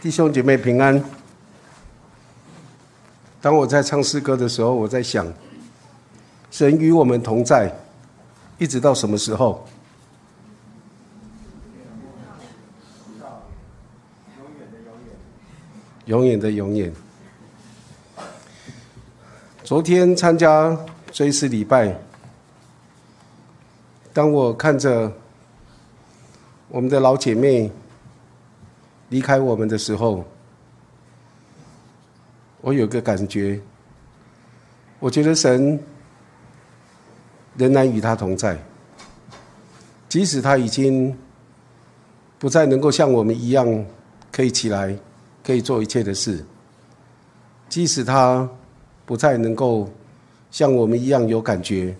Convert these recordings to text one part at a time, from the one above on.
弟兄姐妹平安。当我在唱诗歌的时候，我在想，神与我们同在，一直到什么时候？永远的永远。昨天参加追思礼拜，当我看着我们的老姐妹离开我们的时候，我有个感觉，我觉得神仍然与他同在，即使他已经不再能够像我们一样可以起来。可以做一切的事，即使他不再能够像我们一样有感觉，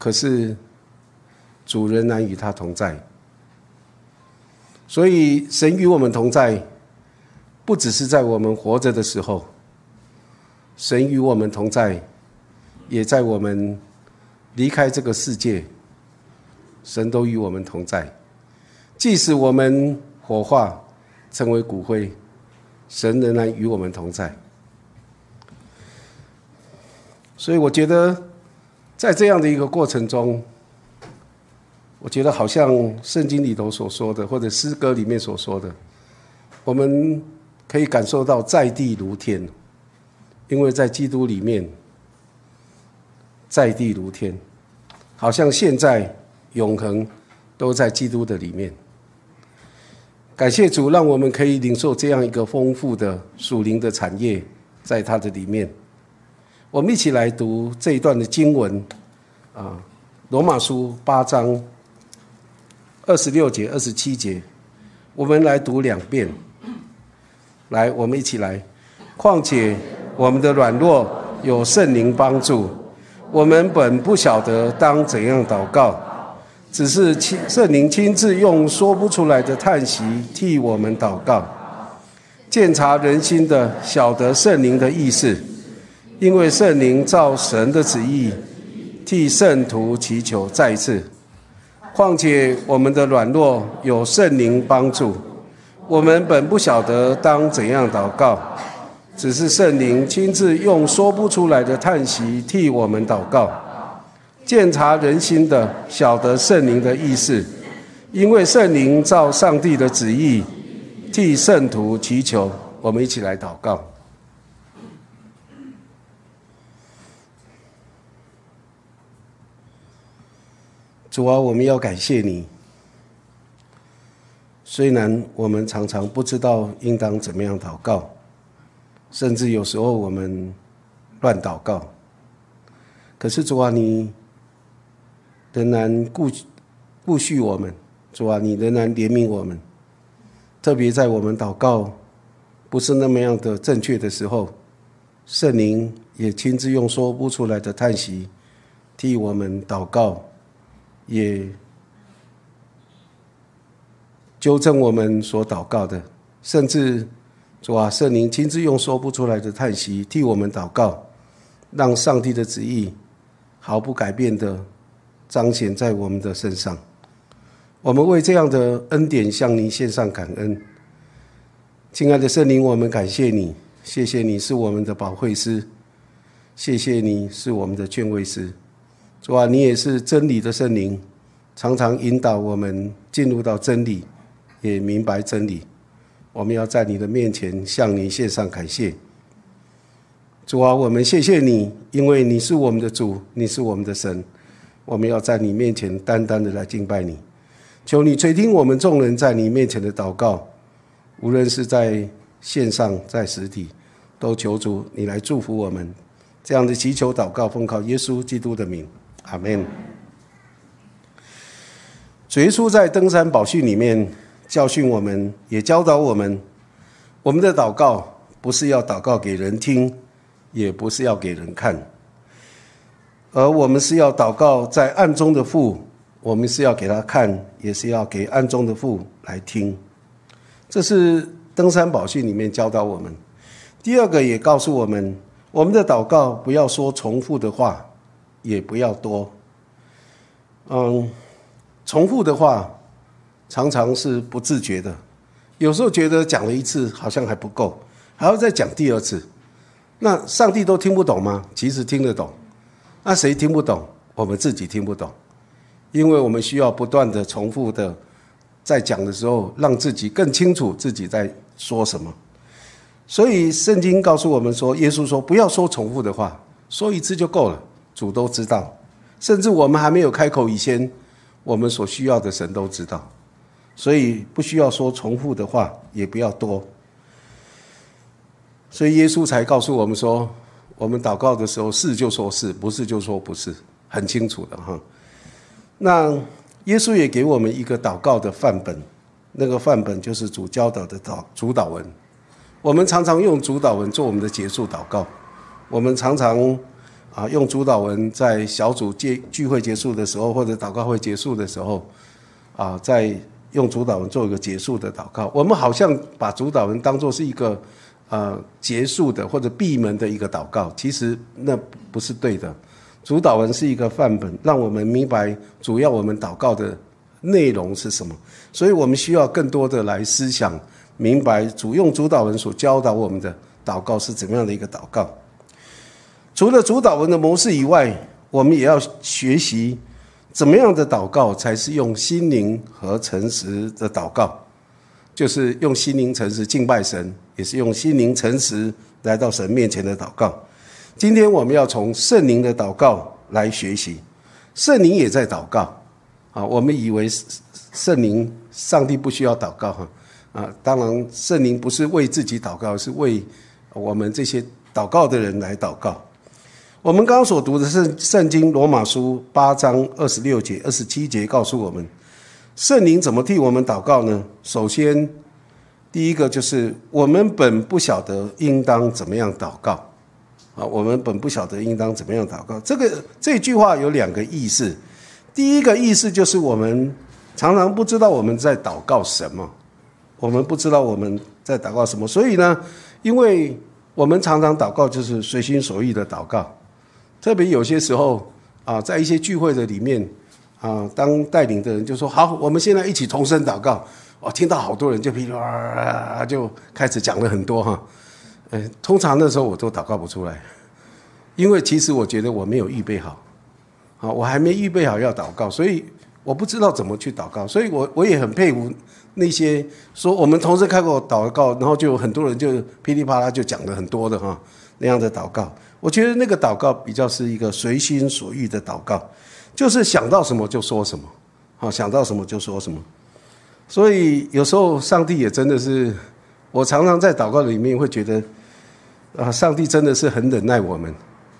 可是主仍然与他同在。所以神与我们同在，不只是在我们活着的时候，神与我们同在，也在我们离开这个世界，神都与我们同在。即使我们火化成为骨灰。神仍然与我们同在，所以我觉得，在这样的一个过程中，我觉得好像圣经里头所说的，或者诗歌里面所说的，我们可以感受到在地如天，因为在基督里面，在地如天，好像现在永恒都在基督的里面。感谢主，让我们可以领受这样一个丰富的属灵的产业，在它的里面。我们一起来读这一段的经文，啊，罗马书八章二十六节、二十七节，我们来读两遍。来，我们一起来。况且我们的软弱有圣灵帮助，我们本不晓得当怎样祷告。只是亲圣灵亲自用说不出来的叹息替我们祷告，鉴察人心的，晓得圣灵的意思，因为圣灵照神的旨意替圣徒祈求。再一次，况且我们的软弱有圣灵帮助，我们本不晓得当怎样祷告，只是圣灵亲自用说不出来的叹息替我们祷告。鉴察人心的，晓得圣灵的意思，因为圣灵照上帝的旨意替圣徒祈求。我们一起来祷告。主啊，我们要感谢你。虽然我们常常不知道应当怎么样祷告，甚至有时候我们乱祷告，可是主啊，你。仍然顾顾恤我们，主啊，你仍然怜悯我们。特别在我们祷告不是那么样的正确的时候，圣灵也亲自用说不出来的叹息替我们祷告，也纠正我们所祷告的。甚至主啊，圣灵亲自用说不出来的叹息替我们祷告，让上帝的旨意毫不改变的。彰显在我们的身上，我们为这样的恩典向您献上感恩。亲爱的圣灵，我们感谢你，谢谢你是我们的保惠师，谢谢你是我们的劝慰师。主啊，你也是真理的圣灵，常常引导我们进入到真理，也明白真理。我们要在你的面前向你献上感谢。主啊，我们谢谢你，因为你是我们的主，你是我们的神。我们要在你面前单单的来敬拜你，求你垂听我们众人在你面前的祷告，无论是在线上在实体，都求主你来祝福我们。这样的祈求祷告，奉靠耶稣基督的名，阿门。主耶稣在登山宝训里面教训我们，也教导我们，我们的祷告不是要祷告给人听，也不是要给人看。而我们是要祷告在暗中的父，我们是要给他看，也是要给暗中的父来听。这是登山宝训里面教导我们。第二个也告诉我们，我们的祷告不要说重复的话，也不要多。嗯，重复的话常常是不自觉的，有时候觉得讲了一次好像还不够，还要再讲第二次。那上帝都听不懂吗？其实听得懂。那谁听不懂？我们自己听不懂，因为我们需要不断的重复的在讲的时候，让自己更清楚自己在说什么。所以圣经告诉我们说，耶稣说不要说重复的话，说一次就够了。主都知道，甚至我们还没有开口以前，我们所需要的神都知道。所以不需要说重复的话，也不要多。所以耶稣才告诉我们说，我们祷告的时候是就说是不是就说不是，很清楚的哈。那耶稣也给我们一个祷告的范本，那个范本就是主教导的导主导文。我们常常用主导文做我们的结束祷告。我们常常啊用主导文在小组结聚会结束的时候，或者祷告会结束的时候，啊在。用主导文做一个结束的祷告，我们好像把主导文当做是一个呃结束的或者闭门的一个祷告，其实那不是对的。主导文是一个范本，让我们明白主要我们祷告的内容是什么。所以我们需要更多的来思想明白主用主导文所教导我们的祷告是怎么样的一个祷告。除了主导文的模式以外，我们也要学习。怎么样的祷告才是用心灵和诚实的祷告？就是用心灵诚实敬拜神，也是用心灵诚实来到神面前的祷告。今天我们要从圣灵的祷告来学习，圣灵也在祷告啊。我们以为圣灵、上帝不需要祷告哈啊，当然圣灵不是为自己祷告，是为我们这些祷告的人来祷告。我们刚刚所读的是《圣经·罗马书》八章二十六节、二十七节，告诉我们圣灵怎么替我们祷告呢？首先，第一个就是我们本不晓得应当怎么样祷告啊，我们本不晓得应当怎么样祷告。这个这句话有两个意思，第一个意思就是我们常常不知道我们在祷告什么，我们不知道我们在祷告什么，所以呢，因为我们常常祷告就是随心所欲的祷告。特别有些时候啊，在一些聚会的里面啊，当带领的人就说：“好，我们现在一起同声祷告。”哦，听到好多人就噼里啪啦就开始讲了很多哈。呃，通常那时候我都祷告不出来，因为其实我觉得我没有预备好，啊，我还没预备好要祷告，所以我不知道怎么去祷告。所以我我也很佩服那些说我们同时开口祷告，然后就有很多人就噼里啪啦就讲了很多的哈那样的祷告。我觉得那个祷告比较是一个随心所欲的祷告，就是想到什么就说什么，好想到什么就说什么。所以有时候上帝也真的是，我常常在祷告里面会觉得，啊，上帝真的是很忍耐我们，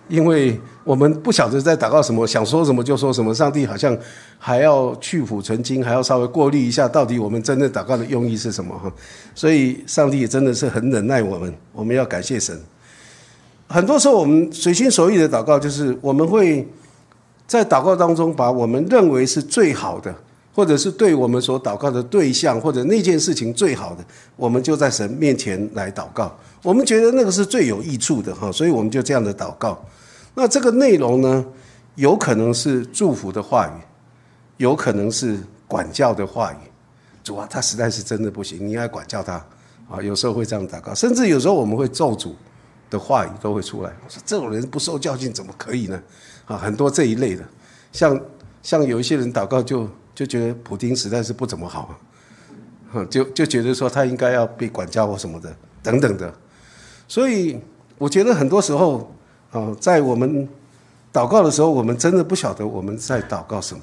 因为我们不晓得在祷告什么，想说什么就说什么，上帝好像还要去腐存精，还要稍微过滤一下，到底我们真正祷告的用意是什么哈。所以上帝也真的是很忍耐我们，我们要感谢神。很多时候，我们随心所欲的祷告，就是我们会在祷告当中，把我们认为是最好的，或者是对我们所祷告的对象或者那件事情最好的，我们就在神面前来祷告。我们觉得那个是最有益处的哈，所以我们就这样的祷告。那这个内容呢，有可能是祝福的话语，有可能是管教的话语。主啊，他实在是真的不行，你应该管教他啊。有时候会这样祷告，甚至有时候我们会咒诅。的话语都会出来。我说这种人不受教训怎么可以呢？啊，很多这一类的，像像有一些人祷告就就觉得普京实在是不怎么好，啊，就就觉得说他应该要被管教或什么的等等的。所以我觉得很多时候啊，在我们祷告的时候，我们真的不晓得我们在祷告什么。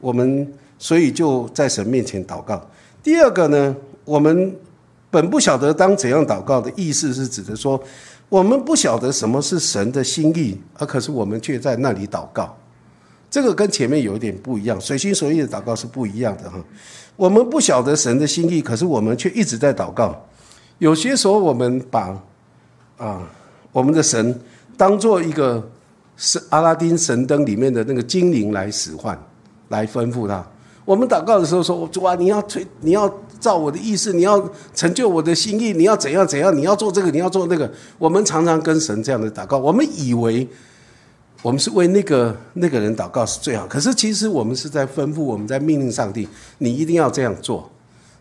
我们所以就在神面前祷告。第二个呢，我们本不晓得当怎样祷告的意思是指的说。我们不晓得什么是神的心意，而可是我们却在那里祷告，这个跟前面有一点不一样。随心所欲的祷告是不一样的哈。我们不晓得神的心意，可是我们却一直在祷告。有些时候，我们把啊我们的神当做一个是阿拉丁神灯里面的那个精灵来使唤，来吩咐他。我们祷告的时候说：“主啊，你要推，你要。”照我的意思，你要成就我的心意，你要怎样怎样，你要做这个，你要做那个。我们常常跟神这样的祷告，我们以为我们是为那个那个人祷告是最好，可是其实我们是在吩咐，我们在命令上帝，你一定要这样做，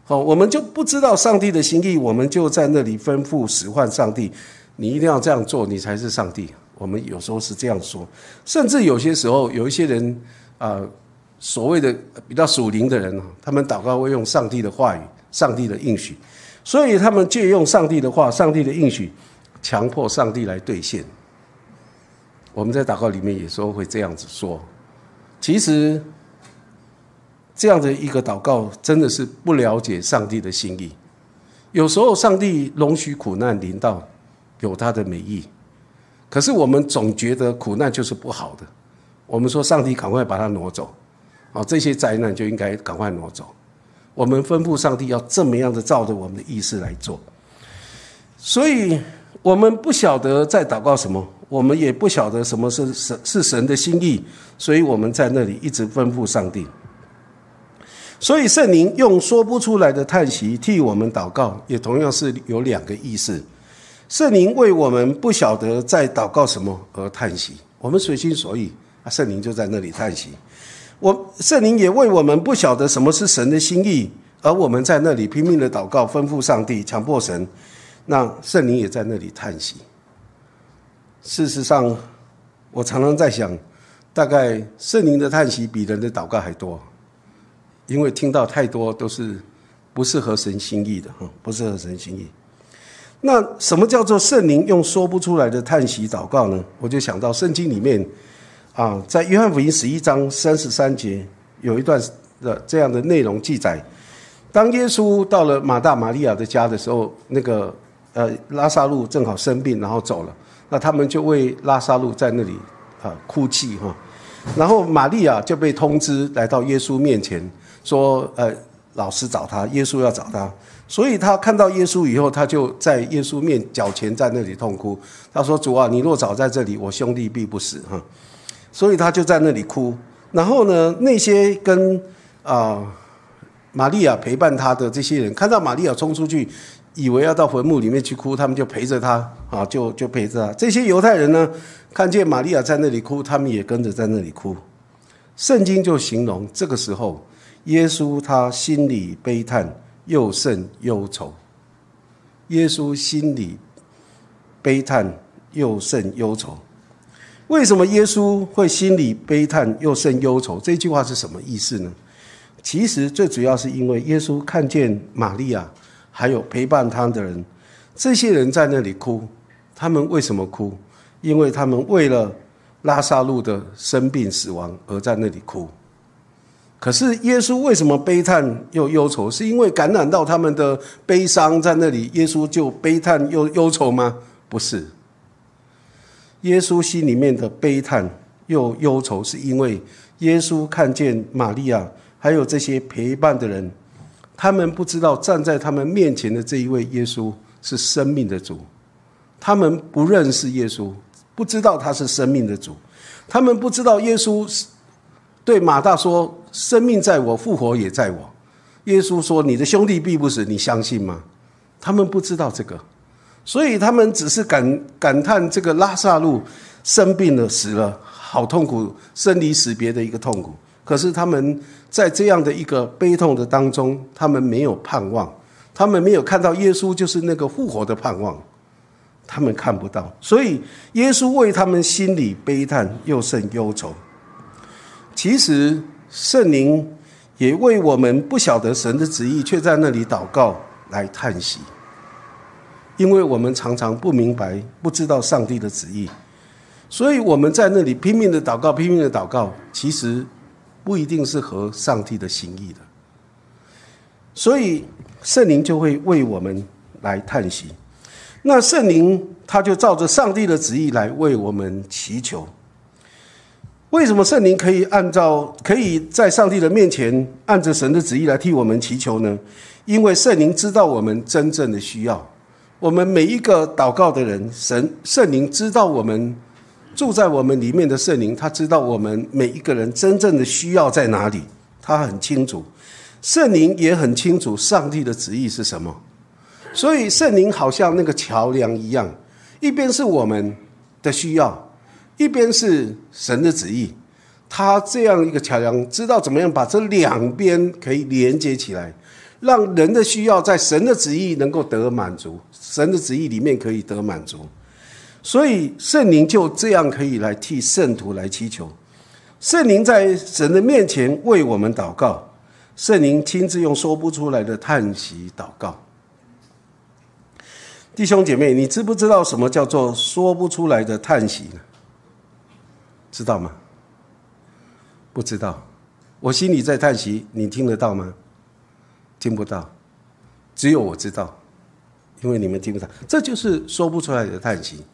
好，我们就不知道上帝的心意，我们就在那里吩咐使唤上帝，你一定要这样做，你才是上帝。我们有时候是这样说，甚至有些时候有一些人啊，所谓的比较属灵的人他们祷告会用上帝的话语、上帝的应许，所以他们借用上帝的话、上帝的应许，强迫上帝来兑现。我们在祷告里面有时候会这样子说，其实。这样的一个祷告，真的是不了解上帝的心意。有时候，上帝容许苦难临到，有他的美意。可是，我们总觉得苦难就是不好的。我们说，上帝赶快把它挪走，啊，这些灾难就应该赶快挪走。我们吩咐上帝要这么样的照着我们的意思来做。所以，我们不晓得在祷告什么，我们也不晓得什么是神是神的心意，所以我们在那里一直吩咐上帝。所以圣灵用说不出来的叹息替我们祷告，也同样是有两个意思。圣灵为我们不晓得在祷告什么而叹息，我们随心所欲，啊，圣灵就在那里叹息。我圣灵也为我们不晓得什么是神的心意，而我们在那里拼命的祷告，吩咐上帝，强迫神，那圣灵也在那里叹息。事实上，我常常在想，大概圣灵的叹息比人的祷告还多。因为听到太多都是不适合神心意的哈，不适合神心意。那什么叫做圣灵用说不出来的叹息祷告呢？我就想到圣经里面啊，在约翰福音十一章三十三节有一段的这样的内容记载：当耶稣到了马大玛利亚的家的时候，那个呃拉萨路正好生病，然后走了，那他们就为拉萨路在那里啊哭泣哈。然后玛利亚就被通知来到耶稣面前。说，呃，老师找他，耶稣要找他，所以他看到耶稣以后，他就在耶稣面脚前在那里痛哭。他说：“主啊，你若早在这里，我兄弟必不死。”哈，所以他就在那里哭。然后呢，那些跟啊玛利亚陪伴他的这些人，看到玛利亚冲出去，以为要到坟墓里面去哭，他们就陪着他，啊，就就陪着他。这些犹太人呢，看见玛利亚在那里哭，他们也跟着在那里哭。圣经就形容这个时候。耶稣他心里悲叹，又甚忧愁。耶稣心里悲叹，又甚忧愁。为什么耶稣会心里悲叹又甚忧愁？这句话是什么意思呢？其实最主要是因为耶稣看见玛利亚，还有陪伴他的人，这些人在那里哭。他们为什么哭？因为他们为了拉萨路的生病死亡而在那里哭。可是耶稣为什么悲叹又忧愁？是因为感染到他们的悲伤，在那里耶稣就悲叹又忧愁吗？不是。耶稣心里面的悲叹又忧愁，是因为耶稣看见玛利亚还有这些陪伴的人，他们不知道站在他们面前的这一位耶稣是生命的主，他们不认识耶稣，不知道他是生命的主，他们不知道耶稣对马大说。生命在我，复活也在我。耶稣说：“你的兄弟必不死，你相信吗？”他们不知道这个，所以他们只是感感叹这个拉萨路生病了、死了，好痛苦，生离死别的一个痛苦。可是他们在这样的一个悲痛的当中，他们没有盼望，他们没有看到耶稣就是那个复活的盼望，他们看不到。所以耶稣为他们心里悲叹，又甚忧愁。其实。圣灵也为我们不晓得神的旨意，却在那里祷告来叹息，因为我们常常不明白、不知道上帝的旨意，所以我们在那里拼命的祷告、拼命的祷告，其实不一定是合上帝的心意的。所以圣灵就会为我们来叹息，那圣灵他就照着上帝的旨意来为我们祈求。为什么圣灵可以按照可以在上帝的面前按着神的旨意来替我们祈求呢？因为圣灵知道我们真正的需要。我们每一个祷告的人，神圣灵知道我们住在我们里面的圣灵，他知道我们每一个人真正的需要在哪里，他很清楚。圣灵也很清楚上帝的旨意是什么，所以圣灵好像那个桥梁一样，一边是我们的需要。一边是神的旨意，他这样一个桥梁，知道怎么样把这两边可以连接起来，让人的需要在神的旨意能够得满足，神的旨意里面可以得满足。所以圣灵就这样可以来替圣徒来祈求，圣灵在神的面前为我们祷告，圣灵亲自用说不出来的叹息祷告。弟兄姐妹，你知不知道什么叫做说不出来的叹息呢？知道吗？不知道。我心里在叹息，你听得到吗？听不到，只有我知道，因为你们听不到。这就是说不出来的叹息。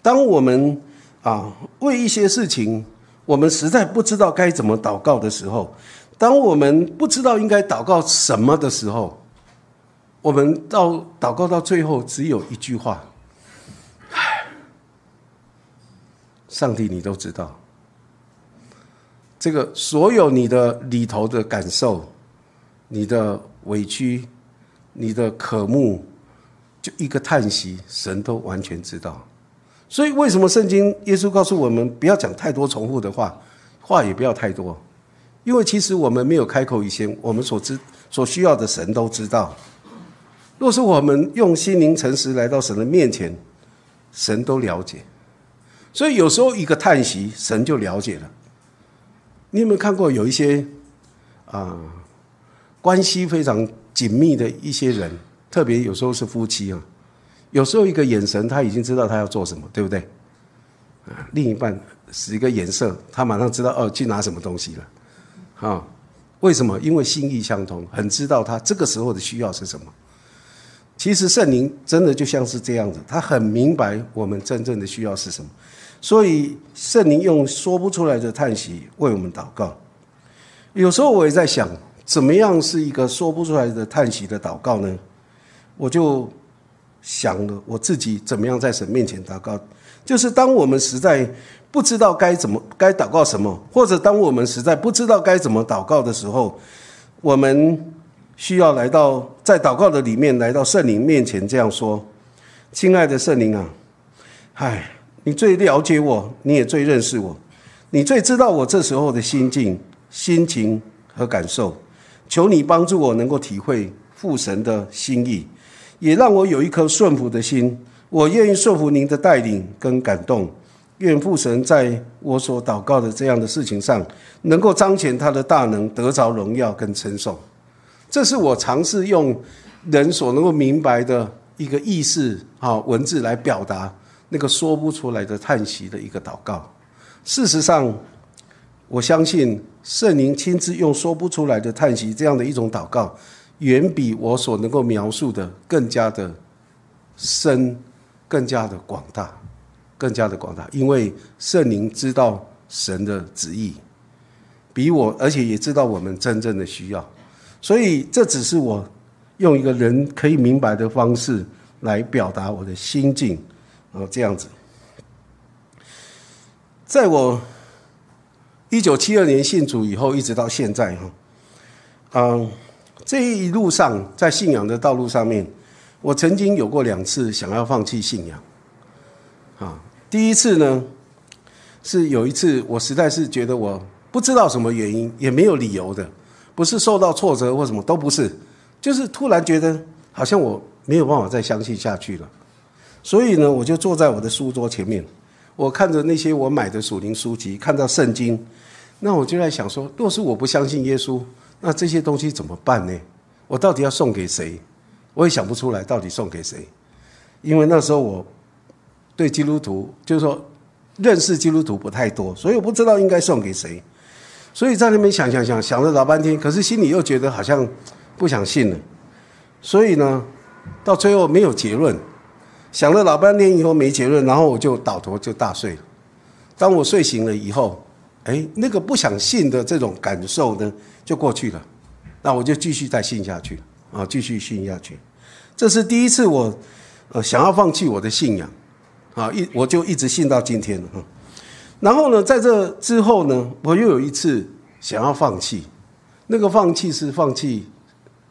当我们啊为一些事情，我们实在不知道该怎么祷告的时候，当我们不知道应该祷告什么的时候，我们到祷告到最后只有一句话：唉，上帝，你都知道，这个所有你的里头的感受，你的委屈，你的渴慕，就一个叹息，神都完全知道。所以，为什么圣经耶稣告诉我们不要讲太多重复的话，话也不要太多，因为其实我们没有开口以前，我们所知所需要的神都知道。若是我们用心灵诚实来到神的面前，神都了解。所以有时候一个叹息，神就了解了。你有没有看过有一些啊关系非常紧密的一些人，特别有时候是夫妻啊？有时候一个眼神，他已经知道他要做什么，对不对？啊，另一半使一个眼色，他马上知道哦，去拿什么东西了。啊，为什么？因为心意相通，很知道他这个时候的需要是什么。其实圣灵真的就像是这样子，他很明白我们真正的需要是什么，所以圣灵用说不出来的叹息为我们祷告。有时候我也在想，怎么样是一个说不出来的叹息的祷告呢？我就。想了我自己怎么样在神面前祷告，就是当我们实在不知道该怎么该祷告什么，或者当我们实在不知道该怎么祷告的时候，我们需要来到在祷告的里面来到圣灵面前这样说：“亲爱的圣灵啊，唉，你最了解我，你也最认识我，你最知道我这时候的心境、心情和感受，求你帮助我能够体会父神的心意。”也让我有一颗顺服的心，我愿意顺服您的带领跟感动，愿父神在我所祷告的这样的事情上，能够彰显他的大能，得着荣耀跟称颂。这是我尝试用人所能够明白的一个意思啊文字来表达那个说不出来的叹息的一个祷告。事实上，我相信圣灵亲自用说不出来的叹息这样的一种祷告。远比我所能够描述的更加的深，更加的广大，更加的广大。因为圣灵知道神的旨意，比我，而且也知道我们真正的需要，所以这只是我用一个人可以明白的方式来表达我的心境，哦，这样子。在我一九七二年信主以后，一直到现在，哈，嗯。这一路上，在信仰的道路上面，我曾经有过两次想要放弃信仰。啊，第一次呢，是有一次我实在是觉得我不知道什么原因，也没有理由的，不是受到挫折或什么都不是，就是突然觉得好像我没有办法再相信下去了。所以呢，我就坐在我的书桌前面，我看着那些我买的属灵书籍，看到圣经，那我就在想说，若是我不相信耶稣。那这些东西怎么办呢？我到底要送给谁？我也想不出来到底送给谁，因为那时候我对基督徒就是说认识基督徒不太多，所以我不知道应该送给谁。所以在那边想想想想了老半天，可是心里又觉得好像不想信了。所以呢，到最后没有结论，想了老半天以后没结论，然后我就倒头就大睡了。当我睡醒了以后，哎，那个不想信的这种感受呢？就过去了，那我就继续再信下去啊，继续信下去。这是第一次我呃想要放弃我的信仰啊，一我就一直信到今天了。然后呢，在这之后呢，我又有一次想要放弃，那个放弃是放弃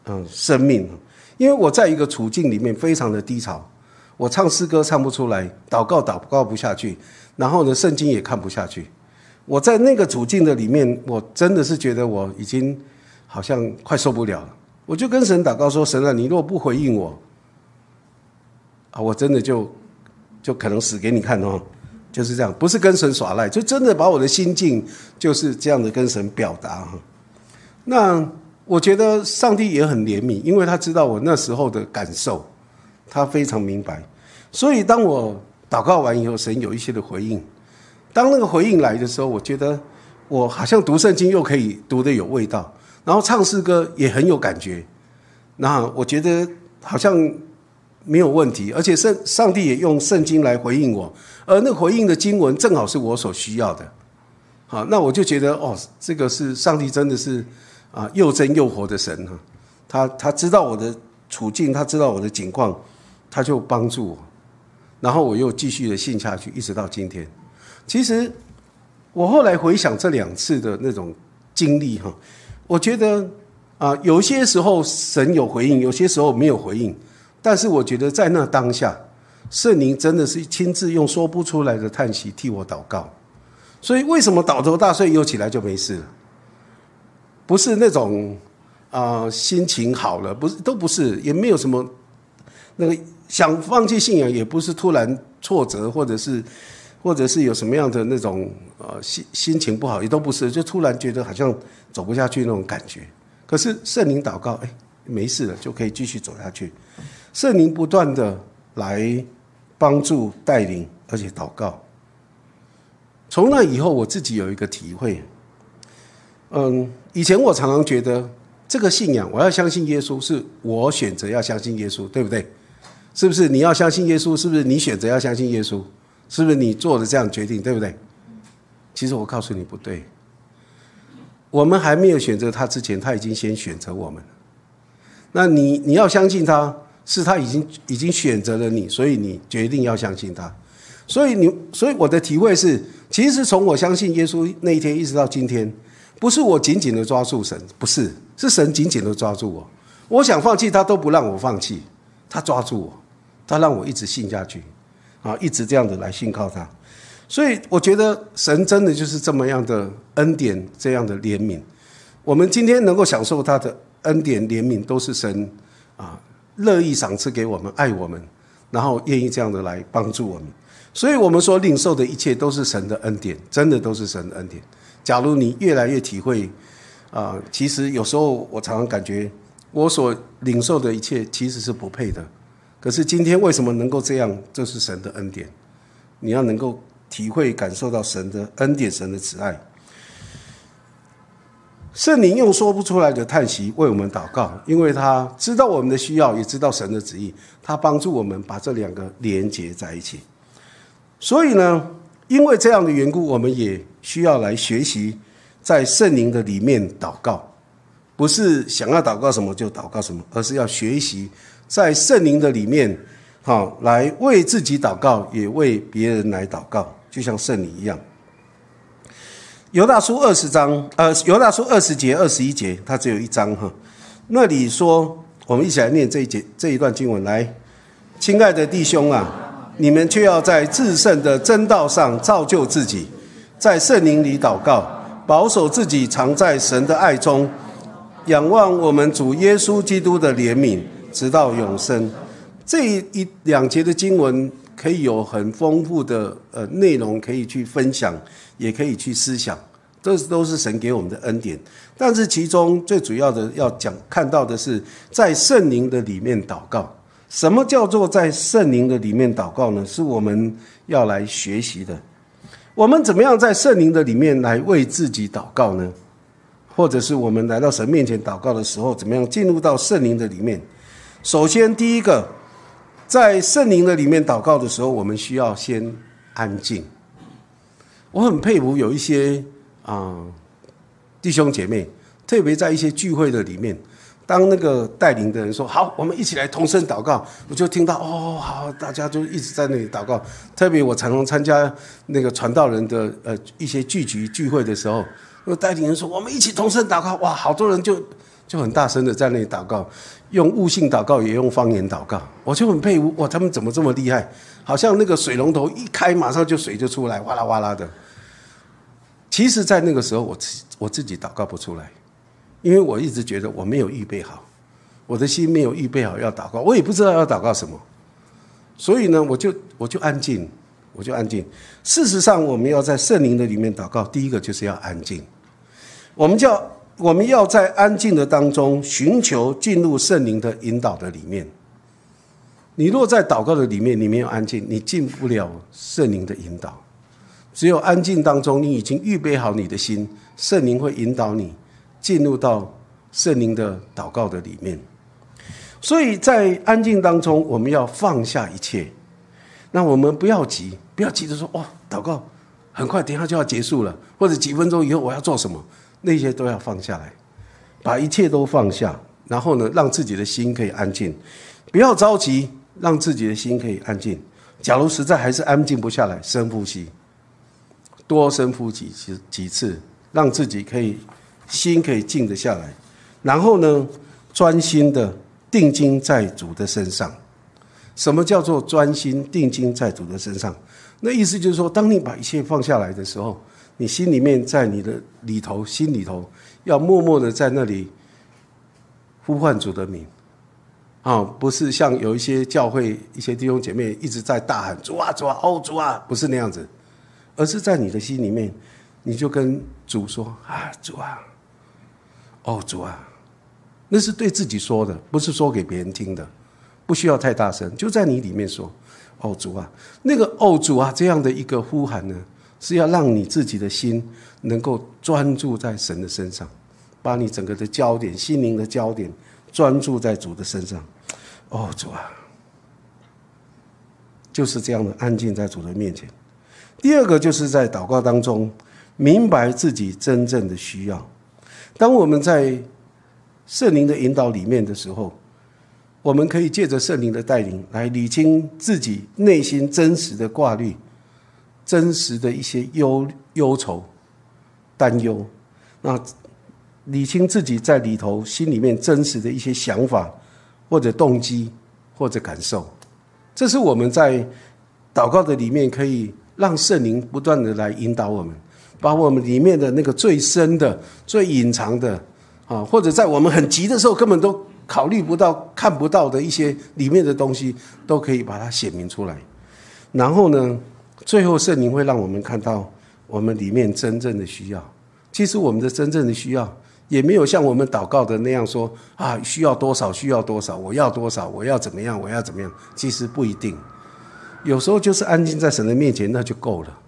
嗯生命，因为我在一个处境里面非常的低潮，我唱诗歌唱不出来，祷告祷告不下去，然后呢，圣经也看不下去。我在那个处境的里面，我真的是觉得我已经好像快受不了了，我就跟神祷告说：“神啊，你如果不回应我，啊，我真的就就可能死给你看哦。”就是这样，不是跟神耍赖，就真的把我的心境就是这样的跟神表达哈。那我觉得上帝也很怜悯，因为他知道我那时候的感受，他非常明白。所以当我祷告完以后，神有一些的回应。当那个回应来的时候，我觉得我好像读圣经又可以读得有味道，然后唱诗歌也很有感觉。那我觉得好像没有问题，而且圣上帝也用圣经来回应我。而那回应的经文正好是我所需要的，好，那我就觉得哦，这个是上帝真的是啊又真又活的神哈，他他知道我的处境，他知道我的境况，他就帮助我，然后我又继续的信下去，一直到今天。其实我后来回想这两次的那种经历哈，我觉得啊有些时候神有回应，有些时候没有回应，但是我觉得在那当下。圣灵真的是亲自用说不出来的叹息替我祷告，所以为什么倒头大睡又起来就没事了？不是那种啊心情好了，不是都不是，也没有什么那个想放弃信仰，也不是突然挫折，或者是或者是有什么样的那种呃心心情不好，也都不是，就突然觉得好像走不下去那种感觉。可是圣灵祷告，哎，没事了，就可以继续走下去。圣灵不断的来。帮助带领，而且祷告。从那以后，我自己有一个体会。嗯，以前我常常觉得这个信仰，我要相信耶稣，是我选择要相信耶稣，对不对？是不是你要相信耶稣？是不是你选择要相信耶稣？是不是你做的这样决定，对不对？其实我告诉你不对。我们还没有选择他之前，他已经先选择我们。那你你要相信他。是他已经已经选择了你，所以你决定要相信他。所以你，所以我的体会是，其实从我相信耶稣那一天一直到今天，不是我紧紧的抓住神，不是，是神紧紧的抓住我。我想放弃他都不让我放弃，他抓住我，他让我一直信下去，啊，一直这样的来信靠他。所以我觉得神真的就是这么样的恩典，这样的怜悯。我们今天能够享受他的恩典怜悯，都是神啊。乐意赏赐给我们，爱我们，然后愿意这样的来帮助我们，所以我们所领受的一切都是神的恩典，真的都是神的恩典。假如你越来越体会，啊，其实有时候我常常感觉我所领受的一切其实是不配的，可是今天为什么能够这样？这是神的恩典，你要能够体会感受到神的恩典，神的慈爱。圣灵用说不出来的叹息为我们祷告，因为他知道我们的需要，也知道神的旨意，他帮助我们把这两个连接在一起。所以呢，因为这样的缘故，我们也需要来学习在圣灵的里面祷告，不是想要祷告什么就祷告什么，而是要学习在圣灵的里面，好来为自己祷告，也为别人来祷告，就像圣灵一样。犹大书二十章，呃，犹大书二十节、二十一节，它只有一章哈。那里说，我们一起来念这一节这一段经文。来，亲爱的弟兄啊，你们却要在至圣的真道上造就自己，在圣灵里祷告，保守自己藏在神的爱中，仰望我们主耶稣基督的怜悯，直到永生。这一两节的经文可以有很丰富的呃内容可以去分享。也可以去思想，这都是神给我们的恩典。但是其中最主要的要讲看到的是，在圣灵的里面祷告。什么叫做在圣灵的里面祷告呢？是我们要来学习的。我们怎么样在圣灵的里面来为自己祷告呢？或者是我们来到神面前祷告的时候，怎么样进入到圣灵的里面？首先，第一个，在圣灵的里面祷告的时候，我们需要先安静。我很佩服有一些啊弟兄姐妹，特别在一些聚会的里面，当那个带领的人说“好，我们一起来同声祷告”，我就听到哦，好，大家就一直在那里祷告。特别我常常参加那个传道人的呃一些聚集聚会的时候，那带领人说“我们一起同声祷告”，哇，好多人就就很大声的在那里祷告，用悟性祷告，也用方言祷告。我就很佩服哇，他们怎么这么厉害？好像那个水龙头一开，马上就水就出来，哇啦哇啦的。其实，在那个时候，我自我自己祷告不出来，因为我一直觉得我没有预备好，我的心没有预备好要祷告，我也不知道要祷告什么，所以呢，我就我就安静，我就安静。事实上，我们要在圣灵的里面祷告，第一个就是要安静。我们叫我们要在安静的当中寻求进入圣灵的引导的里面。你若在祷告的里面，你没有安静，你进不了圣灵的引导。只有安静当中，你已经预备好你的心，圣灵会引导你进入到圣灵的祷告的里面。所以在安静当中，我们要放下一切。那我们不要急，不要急着说：“哇，祷告很快，等下就要结束了，或者几分钟以后我要做什么？”那些都要放下来，把一切都放下，然后呢，让自己的心可以安静，不要着急，让自己的心可以安静。假如实在还是安静不下来，深呼吸。多深呼吸几几次，让自己可以心可以静得下来，然后呢，专心的定睛在主的身上。什么叫做专心定睛在主的身上？那意思就是说，当你把一切放下来的时候，你心里面在你的里头，心里头要默默的在那里呼唤主的名。啊，不是像有一些教会一些弟兄姐妹一直在大喊主啊主啊哦主啊，不是那样子。而是在你的心里面，你就跟主说：“啊，主啊，哦，主啊，那是对自己说的，不是说给别人听的，不需要太大声，就在你里面说：‘哦，主啊，那个哦，主啊’这样的一个呼喊呢，是要让你自己的心能够专注在神的身上，把你整个的焦点、心灵的焦点专注在主的身上。哦，主啊，就是这样的安静在主的面前。”第二个就是在祷告当中明白自己真正的需要。当我们在圣灵的引导里面的时候，我们可以借着圣灵的带领来理清自己内心真实的挂虑、真实的一些忧忧愁、担忧。那理清自己在里头心里面真实的一些想法或者动机或者感受，这是我们在祷告的里面可以。让圣灵不断的来引导我们，把我们里面的那个最深的、最隐藏的啊，或者在我们很急的时候根本都考虑不到、看不到的一些里面的东西，都可以把它显明出来。然后呢，最后圣灵会让我们看到我们里面真正的需要。其实我们的真正的需要，也没有像我们祷告的那样说啊，需要多少，需要多少，我要多少，我要怎么样，我要怎么样。其实不一定。有时候就是安静在神的面前，那就够了，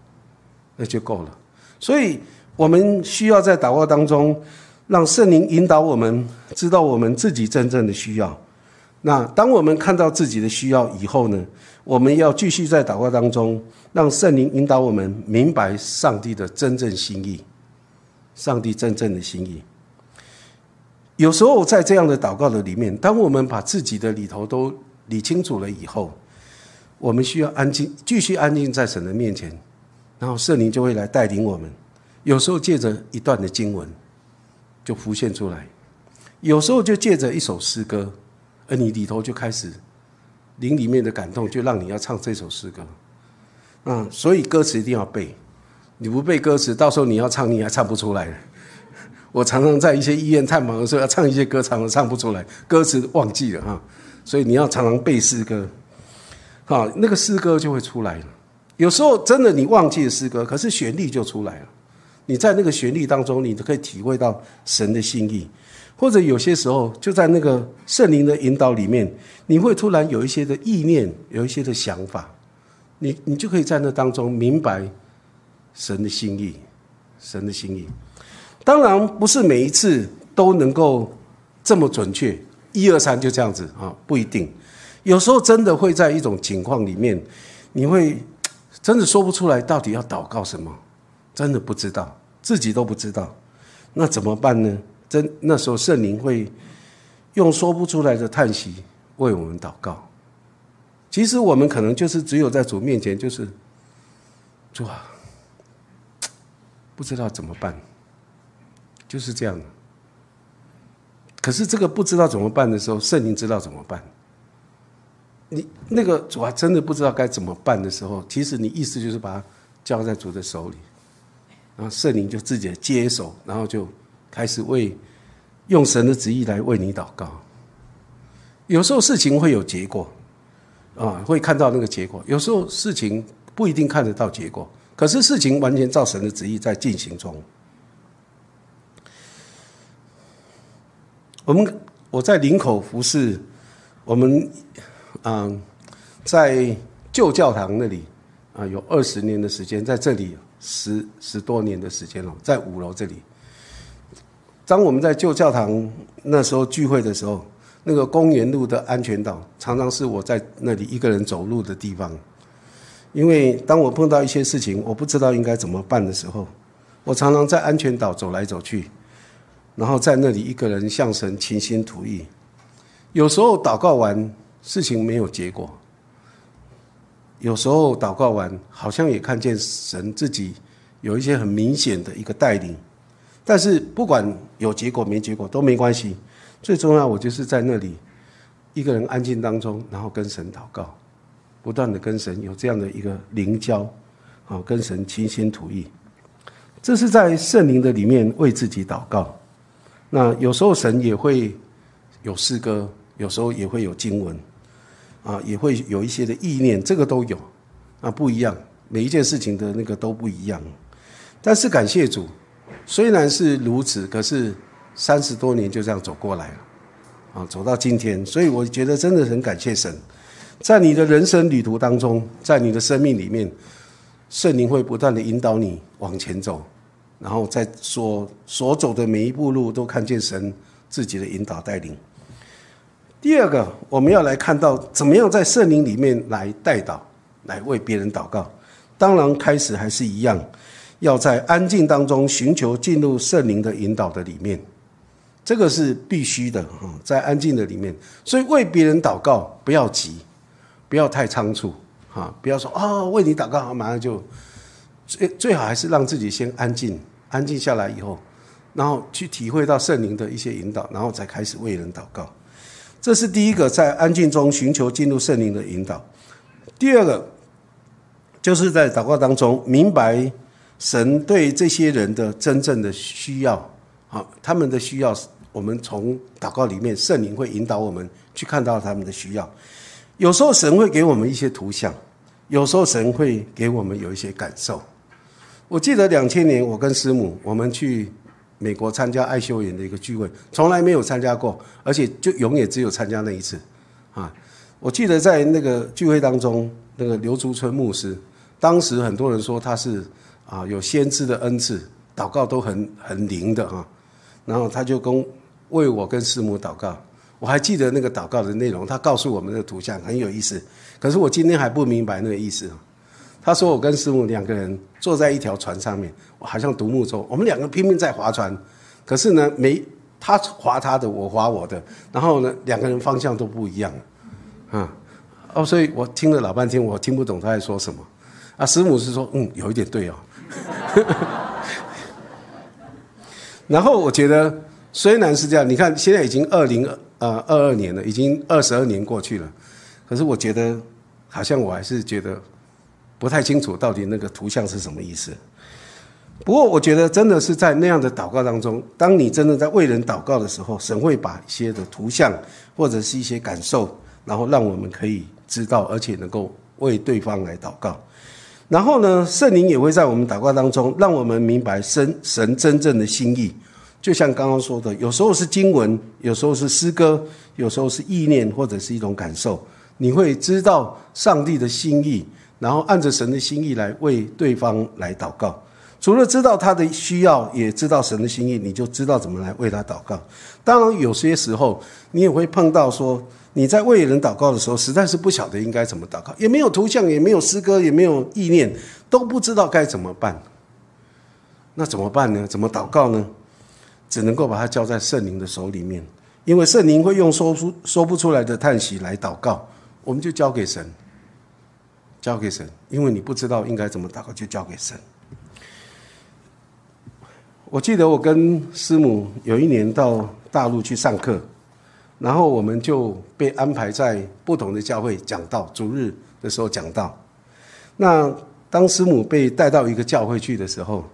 那就够了。所以，我们需要在祷告当中，让圣灵引导我们，知道我们自己真正的需要。那当我们看到自己的需要以后呢，我们要继续在祷告当中，让圣灵引导我们明白上帝的真正心意，上帝真正的心意。有时候在这样的祷告的里面，当我们把自己的里头都理清楚了以后，我们需要安静，继续安静在神的面前，然后圣灵就会来带领我们。有时候借着一段的经文就浮现出来，有时候就借着一首诗歌，而你里头就开始灵里面的感动，就让你要唱这首诗歌。啊，所以歌词一定要背，你不背歌词，到时候你要唱你还唱不出来。我常常在一些医院太忙的时候要唱一些歌，唱都唱不出来，歌词忘记了哈。所以你要常常背诗歌。好，那个诗歌就会出来了。有时候真的你忘记了诗歌，可是旋律就出来了。你在那个旋律当中，你都可以体会到神的心意。或者有些时候，就在那个圣灵的引导里面，你会突然有一些的意念，有一些的想法，你你就可以在那当中明白神的心意，神的心意。当然不是每一次都能够这么准确，一二三就这样子啊，不一定。有时候真的会在一种情况里面，你会真的说不出来到底要祷告什么，真的不知道，自己都不知道，那怎么办呢？真那时候圣灵会用说不出来的叹息为我们祷告。其实我们可能就是只有在主面前，就是主啊，不知道怎么办，就是这样的。可是这个不知道怎么办的时候，圣灵知道怎么办。你那个主啊，真的不知道该怎么办的时候，其实你意思就是把它交在主的手里，然后圣灵就自己接手，然后就开始为用神的旨意来为你祷告。有时候事情会有结果，啊，会看到那个结果；有时候事情不一定看得到结果，可是事情完全照神的旨意在进行中。我们我在林口服侍，我们嗯，在旧教堂那里啊，有二十年的时间，在这里十十多年的时间了，在五楼这里。当我们在旧教堂那时候聚会的时候，那个公园路的安全岛常常是我在那里一个人走路的地方。因为当我碰到一些事情，我不知道应该怎么办的时候，我常常在安全岛走来走去。然后在那里一个人向神倾心吐意，有时候祷告完事情没有结果，有时候祷告完好像也看见神自己有一些很明显的一个带领，但是不管有结果没结果都没关系，最重要我就是在那里一个人安静当中，然后跟神祷告，不断的跟神有这样的一个灵交，啊，跟神倾心吐意，这是在圣灵的里面为自己祷告。那有时候神也会有诗歌，有时候也会有经文，啊，也会有一些的意念，这个都有，啊，不一样，每一件事情的那个都不一样。但是感谢主，虽然是如此，可是三十多年就这样走过来了，啊，走到今天，所以我觉得真的很感谢神，在你的人生旅途当中，在你的生命里面，圣灵会不断的引导你往前走。然后在所所走的每一步路，都看见神自己的引导带领。第二个，我们要来看到怎么样在圣灵里面来带导，来为别人祷告。当然，开始还是一样，要在安静当中寻求进入圣灵的引导的里面，这个是必须的啊，在安静的里面。所以为别人祷告，不要急，不要太仓促啊，不要说啊，为你祷告，马上就最最好还是让自己先安静。安静下来以后，然后去体会到圣灵的一些引导，然后再开始为人祷告。这是第一个，在安静中寻求进入圣灵的引导。第二个，就是在祷告当中明白神对这些人的真正的需要。好，他们的需要，我们从祷告里面，圣灵会引导我们去看到他们的需要。有时候神会给我们一些图像，有时候神会给我们有一些感受。我记得两千年，我跟师母我们去美国参加爱修园的一个聚会，从来没有参加过，而且就永远只有参加那一次。啊，我记得在那个聚会当中，那个刘竹春牧师，当时很多人说他是啊有先知的恩赐，祷告都很很灵的哈。然后他就跟为我跟师母祷告，我还记得那个祷告的内容，他告诉我们的图像很有意思，可是我今天还不明白那个意思。他说：“我跟师母两个人坐在一条船上面，我好像独木舟。我们两个拼命在划船，可是呢，没他划他的，我划我的，然后呢，两个人方向都不一样，啊，哦，所以我听了老半天，我听不懂他在说什么。啊，师母是说，嗯，有一点对哦。然后我觉得虽然是这样，你看现在已经二零呃二二年了，已经二十二年过去了，可是我觉得好像我还是觉得。”不太清楚到底那个图像是什么意思。不过我觉得真的是在那样的祷告当中，当你真的在为人祷告的时候，神会把一些的图像或者是一些感受，然后让我们可以知道，而且能够为对方来祷告。然后呢，圣灵也会在我们祷告当中，让我们明白神神真正的心意。就像刚刚说的，有时候是经文，有时候是诗歌，有时候是意念或者是一种感受，你会知道上帝的心意。然后按着神的心意来为对方来祷告，除了知道他的需要，也知道神的心意，你就知道怎么来为他祷告。当然，有些时候你也会碰到说，你在为人祷告的时候，实在是不晓得应该怎么祷告，也没有图像，也没有诗歌，也没有意念，都不知道该怎么办。那怎么办呢？怎么祷告呢？只能够把它交在圣灵的手里面，因为圣灵会用说出说不出来的叹息来祷告，我们就交给神。交给神，因为你不知道应该怎么祷告，就交给神。我记得我跟师母有一年到大陆去上课，然后我们就被安排在不同的教会讲道，主日的时候讲道。那当师母被带到一个教会去的时候，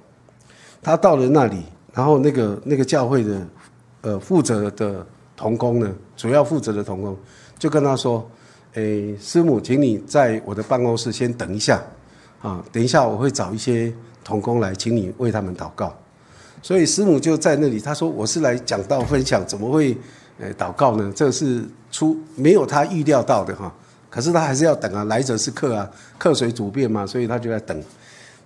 他到了那里，然后那个那个教会的呃负责的童工呢，主要负责的童工就跟他说：“诶，师母，请你在我的办公室先等一下，啊，等一下我会找一些童工来，请你为他们祷告。”所以师母就在那里，他说：“我是来讲道分享，怎么会呃祷告呢？这是出没有他预料到的哈。可是他还是要等啊，来者是客啊，客随主便嘛，所以他就在等。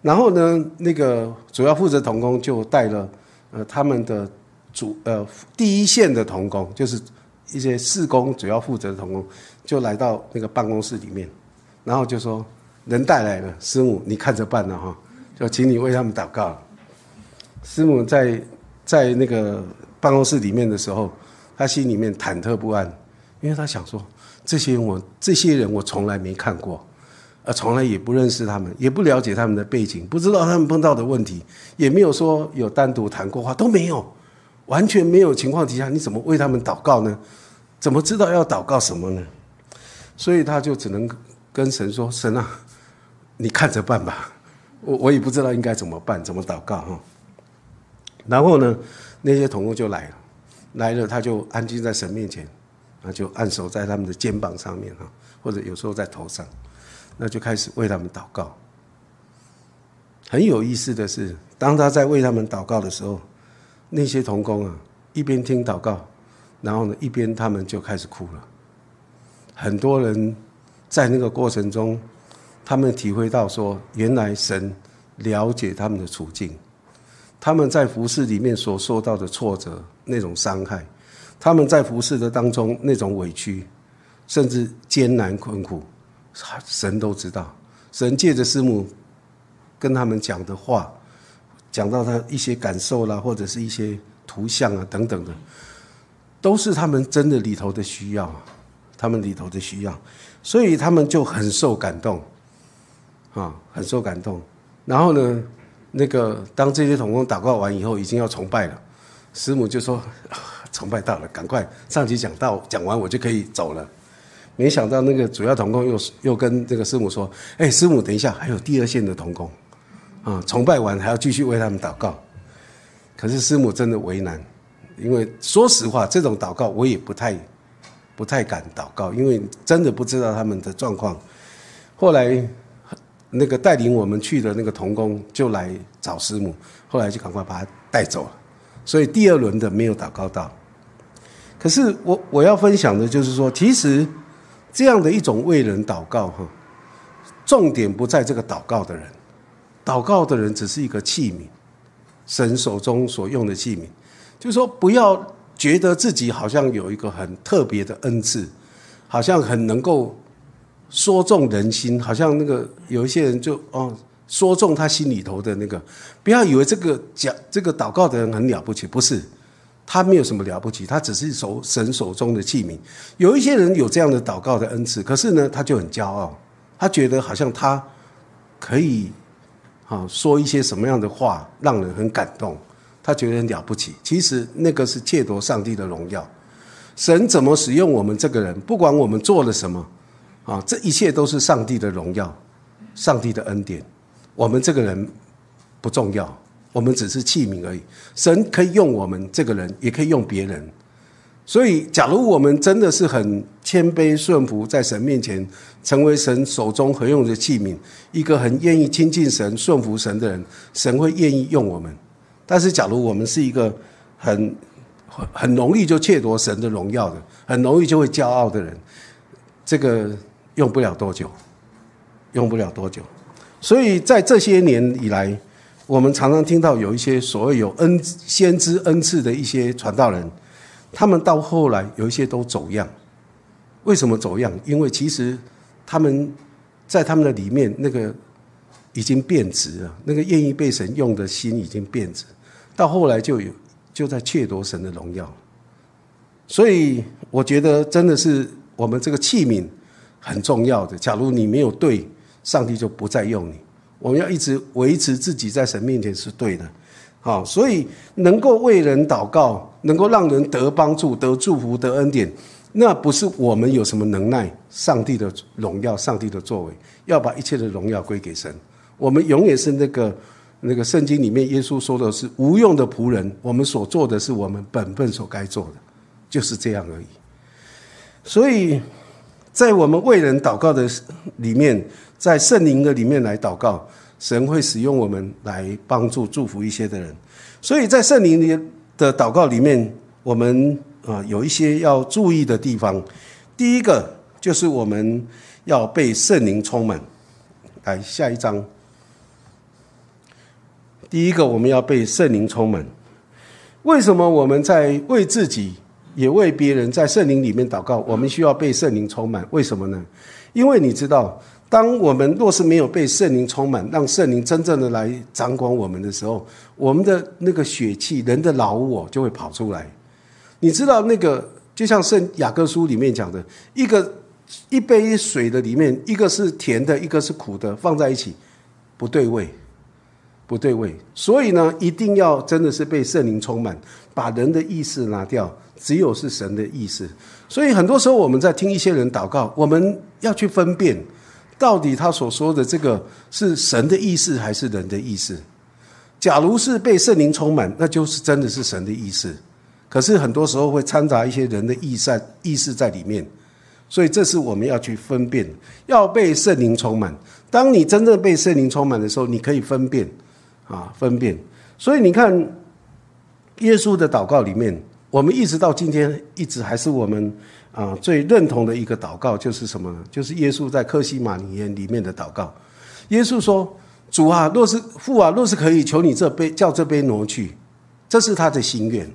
然后呢，那个主要负责童工就带了呃他们的主呃第一线的童工，就是一些事工主要负责的童工，就来到那个办公室里面，然后就说人带来了，师母你看着办了哈，就请你为他们祷告。”师母在在那个办公室里面的时候，他心里面忐忑不安，因为他想说：这些我这些人我从来没看过，呃，从来也不认识他们，也不了解他们的背景，不知道他们碰到的问题，也没有说有单独谈过话，都没有，完全没有情况底下，你怎么为他们祷告呢？怎么知道要祷告什么呢？所以他就只能跟神说：神啊，你看着办吧，我我也不知道应该怎么办，怎么祷告哈。然后呢，那些童工就来了，来了他就安静在神面前，那就按手在他们的肩膀上面哈，或者有时候在头上，那就开始为他们祷告。很有意思的是，当他在为他们祷告的时候，那些童工啊，一边听祷告，然后呢，一边他们就开始哭了。很多人在那个过程中，他们体会到说，原来神了解他们的处境。他们在服侍里面所受到的挫折、那种伤害，他们在服侍的当中那种委屈，甚至艰难困苦，神都知道。神借着师母跟他们讲的话，讲到他一些感受啦，或者是一些图像啊等等的，都是他们真的里头的需要，他们里头的需要，所以他们就很受感动，啊，很受感动。然后呢？那个当这些童工祷告完以后，已经要崇拜了，师母就说：“ 崇拜到了，赶快上去讲道，讲完我就可以走了。”没想到那个主要童工又又跟这个师母说：“哎，师母，等一下，还有第二线的童工，啊，崇拜完还要继续为他们祷告。”可是师母真的为难，因为说实话，这种祷告我也不太不太敢祷告，因为真的不知道他们的状况。后来。那个带领我们去的那个童工就来找师母，后来就赶快把他带走了，所以第二轮的没有祷告到。可是我我要分享的就是说，其实这样的一种为人祷告哈，重点不在这个祷告的人，祷告的人只是一个器皿，神手中所用的器皿，就是说不要觉得自己好像有一个很特别的恩赐，好像很能够。说中人心，好像那个有一些人就哦，说中他心里头的那个，不要以为这个讲这个祷告的人很了不起，不是，他没有什么了不起，他只是手神手中的器皿。有一些人有这样的祷告的恩赐，可是呢，他就很骄傲，他觉得好像他可以啊说一些什么样的话让人很感动，他觉得很了不起。其实那个是窃夺上帝的荣耀。神怎么使用我们这个人，不管我们做了什么。啊，这一切都是上帝的荣耀，上帝的恩典。我们这个人不重要，我们只是器皿而已。神可以用我们这个人，也可以用别人。所以，假如我们真的是很谦卑顺服，在神面前成为神手中合用的器皿，一个很愿意亲近神、顺服神的人，神会愿意用我们。但是，假如我们是一个很很很容易就窃夺神的荣耀的，很容易就会骄傲的人，这个。用不了多久，用不了多久，所以在这些年以来，我们常常听到有一些所谓有恩先知恩赐的一些传道人，他们到后来有一些都走样。为什么走样？因为其实他们在他们的里面那个已经变质了，那个愿意被神用的心已经变质，到后来就有就在窃夺神的荣耀。所以我觉得真的是我们这个器皿。很重要的。假如你没有对，上帝就不再用你。我们要一直维持自己在神面前是对的，好，所以能够为人祷告，能够让人得帮助、得祝福、得恩典，那不是我们有什么能耐，上帝的荣耀、上帝的作为，要把一切的荣耀归给神。我们永远是那个那个圣经里面耶稣说的是无用的仆人，我们所做的是我们本分所该做的，就是这样而已。所以。在我们为人祷告的里面，在圣灵的里面来祷告，神会使用我们来帮助祝福一些的人。所以在圣灵里的祷告里面，我们啊有一些要注意的地方。第一个就是我们要被圣灵充满。来下一章。第一个，我们要被圣灵充满。为什么我们在为自己？也为别人在圣灵里面祷告，我们需要被圣灵充满。为什么呢？因为你知道，当我们若是没有被圣灵充满，让圣灵真正的来掌管我们的时候，我们的那个血气、人的老我就会跑出来。你知道，那个就像圣雅各书里面讲的，一个一杯水的里面，一个是甜的，一个是苦的，放在一起不对味，不对味。所以呢，一定要真的是被圣灵充满，把人的意识拿掉。只有是神的意思，所以很多时候我们在听一些人祷告，我们要去分辨，到底他所说的这个是神的意思还是人的意思。假如是被圣灵充满，那就是真的是神的意思。可是很多时候会掺杂一些人的意善意思在里面，所以这是我们要去分辨，要被圣灵充满。当你真正被圣灵充满的时候，你可以分辨啊，分辨。所以你看，耶稣的祷告里面。我们一直到今天，一直还是我们啊最认同的一个祷告，就是什么呢？就是耶稣在克西马尼园里面的祷告。耶稣说：“主啊，若是父啊，若是可以，求你这杯叫这杯挪去。”这是他的心愿。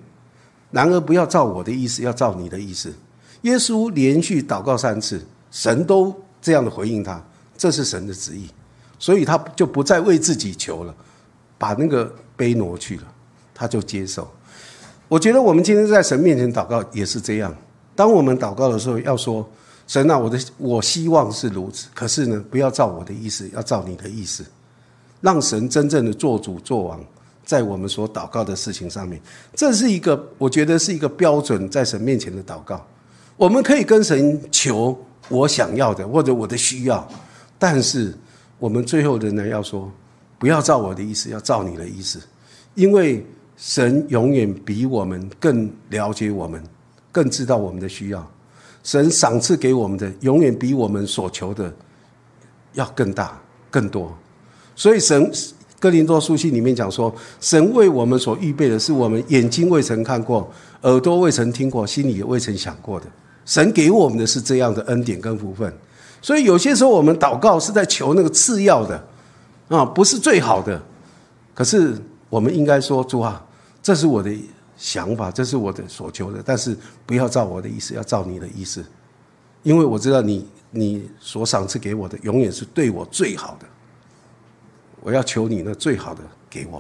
然而不要照我的意思，要照你的意思。耶稣连续祷告三次，神都这样的回应他，这是神的旨意，所以他就不再为自己求了，把那个杯挪去了，他就接受。我觉得我们今天在神面前祷告也是这样。当我们祷告的时候，要说：“神啊，我的我希望是如此，可是呢，不要照我的意思，要照你的意思，让神真正的做主做王，在我们所祷告的事情上面。这是一个，我觉得是一个标准，在神面前的祷告。我们可以跟神求我想要的或者我的需要，但是我们最后仍然要说：不要照我的意思，要照你的意思，因为。神永远比我们更了解我们，更知道我们的需要。神赏赐给我们的，永远比我们所求的要更大、更多。所以，神哥林多书信里面讲说，神为我们所预备的是我们眼睛未曾看过、耳朵未曾听过、心里也未曾想过的。神给我们的是这样的恩典跟福分。所以，有些时候我们祷告是在求那个次要的啊，不是最好的。可是，我们应该说，主啊。这是我的想法，这是我的所求的，但是不要照我的意思，要照你的意思，因为我知道你你所赏赐给我的永远是对我最好的，我要求你那最好的给我。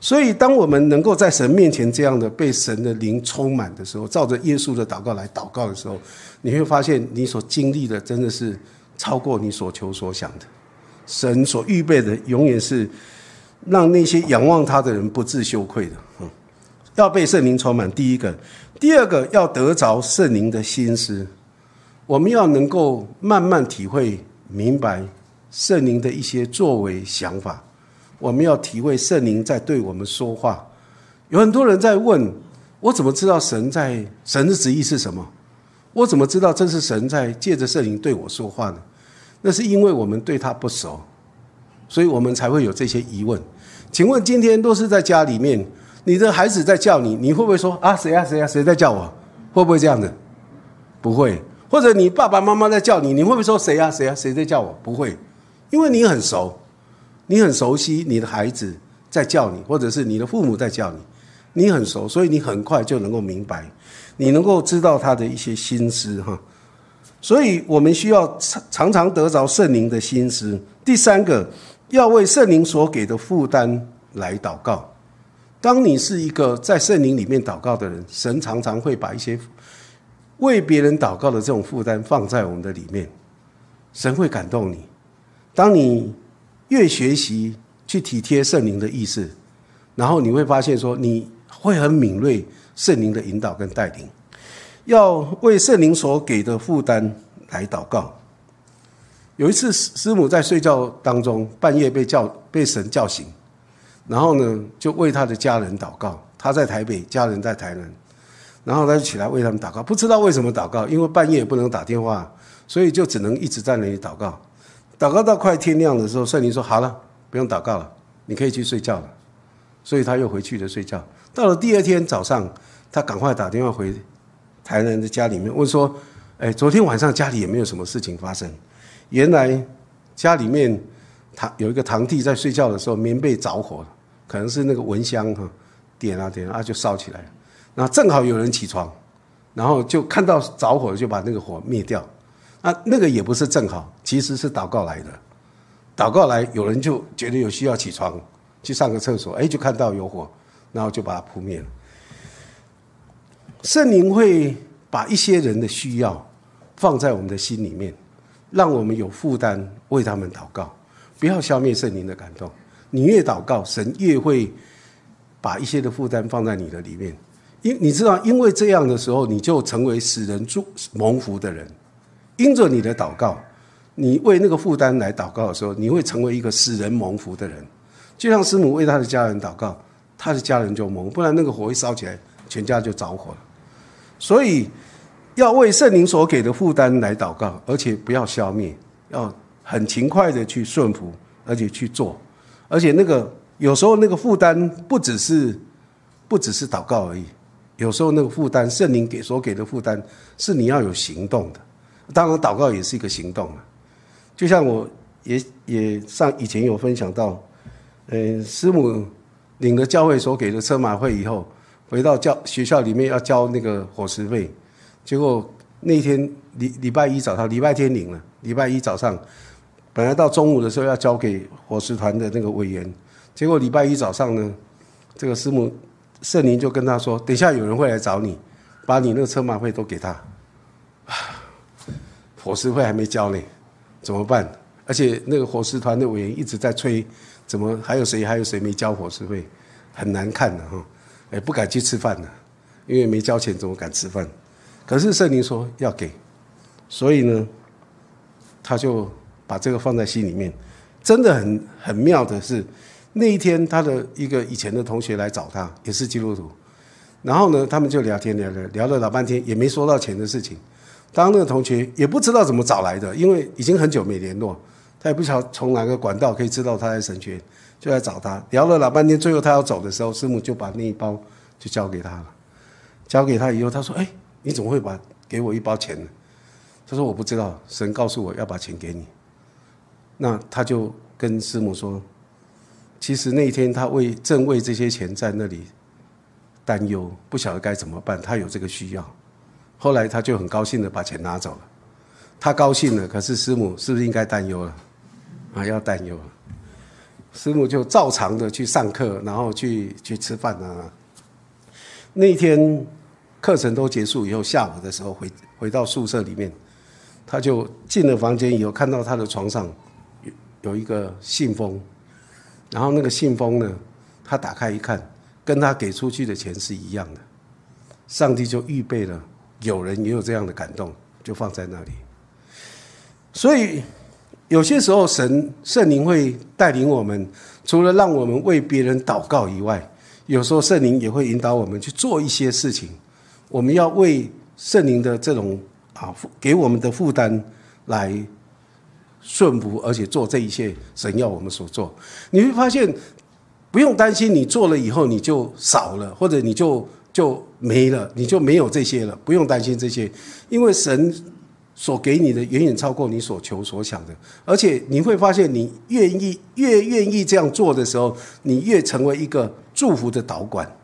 所以，当我们能够在神面前这样的被神的灵充满的时候，照着耶稣的祷告来祷告的时候，你会发现你所经历的真的是超过你所求所想的，神所预备的永远是。让那些仰望他的人不自羞愧的，要被圣灵充满。第一个，第二个要得着圣灵的心思，我们要能够慢慢体会明白圣灵的一些作为想法。我们要体会圣灵在对我们说话。有很多人在问我，怎么知道神在神的旨意是什么？我怎么知道这是神在借着圣灵对我说话呢？那是因为我们对他不熟。所以我们才会有这些疑问。请问今天都是在家里面，你的孩子在叫你，你会不会说啊谁啊谁啊谁在叫我？会不会这样的？不会。或者你爸爸妈妈在叫你，你会不会说谁啊谁啊谁在叫我？不会，因为你很熟，你很熟悉你的孩子在叫你，或者是你的父母在叫你，你很熟，所以你很快就能够明白，你能够知道他的一些心思哈。所以我们需要常常常得着圣灵的心思。第三个。要为圣灵所给的负担来祷告。当你是一个在圣灵里面祷告的人，神常常会把一些为别人祷告的这种负担放在我们的里面，神会感动你。当你越学习去体贴圣灵的意思，然后你会发现说，你会很敏锐圣灵的引导跟带领。要为圣灵所给的负担来祷告。有一次，师母在睡觉当中，半夜被叫被神叫醒，然后呢，就为他的家人祷告。他在台北，家人在台南，然后他就起来为他们祷告。不知道为什么祷告，因为半夜不能打电话，所以就只能一直在那里祷告。祷告到快天亮的时候，圣灵说：“好了，不用祷告了，你可以去睡觉了。”所以他又回去了睡觉。到了第二天早上，他赶快打电话回台南的家里面问说：“哎，昨天晚上家里也没有什么事情发生？原来家里面堂有一个堂弟在睡觉的时候，棉被着火了，可能是那个蚊香哈，点啊点啊就烧起来了。那正好有人起床。”然后就看到着火，就把那个火灭掉。啊，那个也不是正好，其实是祷告来的。祷告来，有人就觉得有需要起床去上个厕所，哎，就看到有火，然后就把它扑灭了。圣灵会把一些人的需要放在我们的心里面，让我们有负担为他们祷告。不要消灭圣灵的感动，你越祷告，神越会把一些的负担放在你的里面。因你知道，因为这样的时候，你就成为使人祝蒙福的人。因着你的祷告，你为那个负担来祷告的时候，你会成为一个使人蒙福的人。就像师母为他的家人祷告，他的家人就蒙，不然那个火一烧起来，全家就着火了。所以要为圣灵所给的负担来祷告，而且不要消灭，要很勤快的去顺服，而且去做。而且那个有时候那个负担不只是不只是祷告而已。有时候那个负担，圣灵给所给的负担，是你要有行动的。当然，祷告也是一个行动啊。就像我也也上以前有分享到，呃，师母领了教会所给的车马费以后，回到教学校里面要交那个伙食费，结果那天礼礼拜一早上，礼拜天领了，礼拜一早上本来到中午的时候要交给伙食团的那个委员，结果礼拜一早上呢，这个师母。圣灵就跟他说：“等一下有人会来找你，把你那个车马费都给他。伙食费还没交呢，怎么办？而且那个伙食团的委员一直在催，怎么还有谁还有谁没交伙食费？很难看的哈，哎，不敢去吃饭了，因为没交钱怎么敢吃饭？可是圣灵说要给，所以呢，他就把这个放在心里面。真的很很妙的是。”那一天，他的一个以前的同学来找他，也是基督徒。然后呢，他们就聊天聊聊，聊了老半天，也没说到钱的事情。当那个同学也不知道怎么找来的，因为已经很久没联络，他也不晓得从哪个管道可以知道他在神学，就来找他。聊了老半天，最后他要走的时候，师母就把那一包就交给他了。交给他以后，他说：“哎，你怎么会把给我一包钱呢？”他说：“我不知道，神告诉我要把钱给你。”那他就跟师母说。其实那天他为正为这些钱在那里担忧，不晓得该怎么办。他有这个需要，后来他就很高兴的把钱拿走了。他高兴了，可是师母是不是应该担忧了？啊，要担忧了。师母就照常的去上课，然后去去吃饭啊。那天课程都结束以后，下午的时候回回到宿舍里面，他就进了房间以后，看到他的床上有一个信封。然后那个信封呢，他打开一看，跟他给出去的钱是一样的。上帝就预备了，有人也有这样的感动，就放在那里。所以有些时候，神圣灵会带领我们，除了让我们为别人祷告以外，有时候圣灵也会引导我们去做一些事情。我们要为圣灵的这种啊给我们的负担来。顺服，而且做这一切神要我们所做，你会发现不用担心，你做了以后你就少了，或者你就就没了，你就没有这些了。不用担心这些，因为神所给你的远远超过你所求所想的。而且你会发现，你愿意越愿意这样做的时候，你越成为一个祝福的导管，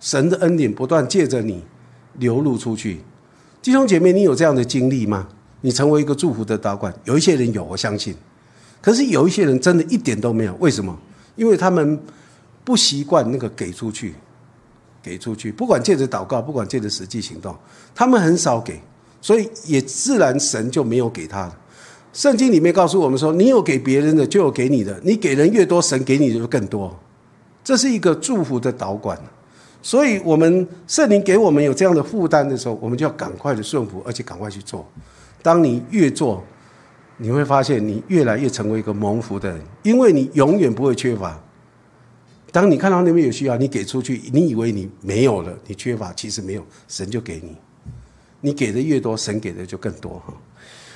神的恩典不断借着你流露出去。弟兄姐妹，你有这样的经历吗？你成为一个祝福的导管，有一些人有，我相信。可是有一些人真的一点都没有，为什么？因为他们不习惯那个给出去，给出去，不管借着祷告，不管借着实际行动，他们很少给，所以也自然神就没有给他。圣经里面告诉我们说，你有给别人的，就有给你的。你给人越多，神给你的就更多。这是一个祝福的导管。所以，我们圣灵给我们有这样的负担的时候，我们就要赶快的顺服，而且赶快去做。当你越做，你会发现你越来越成为一个蒙福的人，因为你永远不会缺乏。当你看到那边有需要，你给出去，你以为你没有了，你缺乏，其实没有，神就给你。你给的越多，神给的就更多哈。